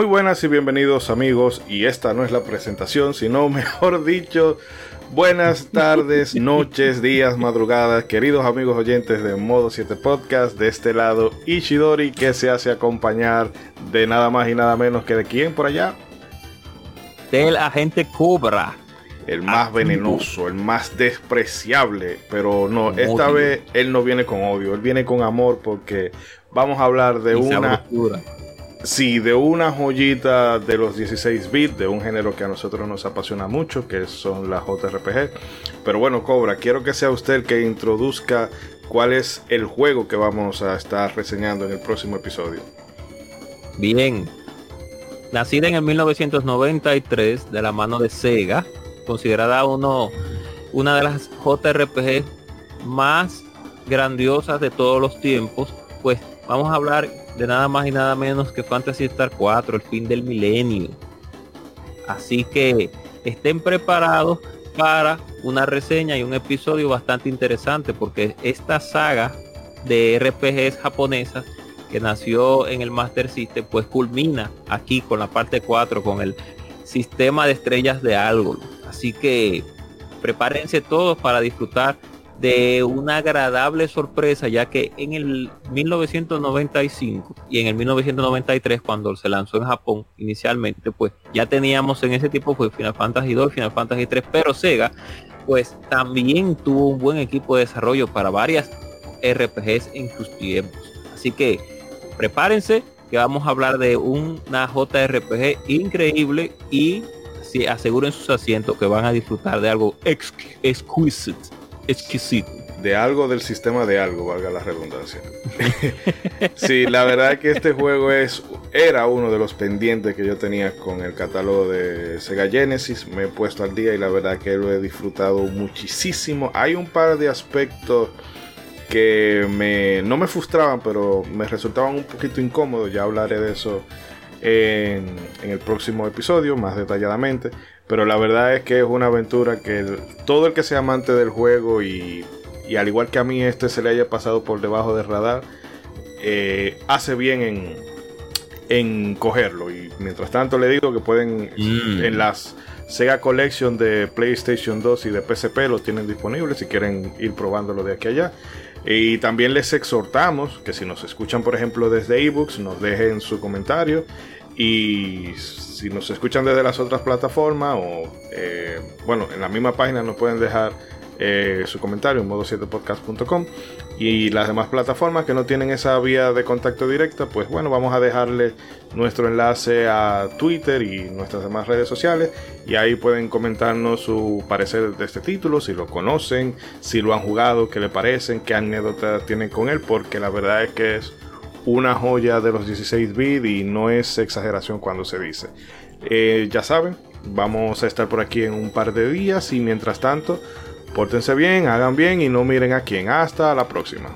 Muy buenas y bienvenidos amigos, y esta no es la presentación, sino mejor dicho, buenas tardes, noches, días, madrugadas, queridos amigos oyentes de Modo 7 Podcast, de este lado Ishidori que se hace acompañar de nada más y nada menos que de quién por allá. Del agente Cobra. El más venenoso, el más despreciable, pero no, esta vez él no viene con odio, él viene con amor porque vamos a hablar de una... Sí, de una joyita de los 16 bits, de un género que a nosotros nos apasiona mucho, que son las JRPG. Pero bueno, Cobra, quiero que sea usted el que introduzca cuál es el juego que vamos a estar reseñando en el próximo episodio. Bien, nacida en el 1993 de la mano de Sega, considerada una de las JRPG más grandiosas de todos los tiempos, pues vamos a hablar de nada más y nada menos que Fantasy Star 4, el fin del milenio. Así que estén preparados para una reseña y un episodio bastante interesante porque esta saga de RPGs japonesas que nació en el Master System pues culmina aquí con la parte 4 con el sistema de estrellas de algo. Así que prepárense todos para disfrutar de una agradable sorpresa, ya que en el 1995 y en el 1993, cuando se lanzó en Japón inicialmente, pues ya teníamos en ese tipo fue Final Fantasy 2, Final Fantasy 3, pero Sega pues también tuvo un buen equipo de desarrollo para varias RPGs en sus tiempos. Así que prepárense que vamos a hablar de una JRPG increíble y si aseguren sus asientos que van a disfrutar de algo exquisite exquisito. De algo del sistema de algo, valga la redundancia. sí, la verdad que este juego es, era uno de los pendientes que yo tenía con el catálogo de Sega Genesis. Me he puesto al día y la verdad que lo he disfrutado muchísimo. Hay un par de aspectos que me, no me frustraban, pero me resultaban un poquito incómodos. Ya hablaré de eso en, en el próximo episodio más detalladamente. Pero la verdad es que es una aventura que todo el que sea amante del juego y, al igual que a mí este se le haya pasado por debajo del radar, eh, hace bien en, en cogerlo. Y mientras tanto le digo que pueden mm. en las Sega Collection de PlayStation 2 y de PSP los tienen disponibles si quieren ir probándolo de aquí a allá. Y también les exhortamos que si nos escuchan por ejemplo desde ebooks nos dejen su comentario. Y si nos escuchan desde las otras plataformas o, eh, bueno, en la misma página nos pueden dejar eh, su comentario en modo7podcast.com y las demás plataformas que no tienen esa vía de contacto directa, pues bueno, vamos a dejarle nuestro enlace a Twitter y nuestras demás redes sociales y ahí pueden comentarnos su parecer de este título, si lo conocen, si lo han jugado, qué le parecen, qué anécdotas tienen con él, porque la verdad es que es una joya de los 16 bits y no es exageración cuando se dice. Eh, ya saben, vamos a estar por aquí en un par de días y mientras tanto, pórtense bien, hagan bien y no miren a quién. Hasta la próxima.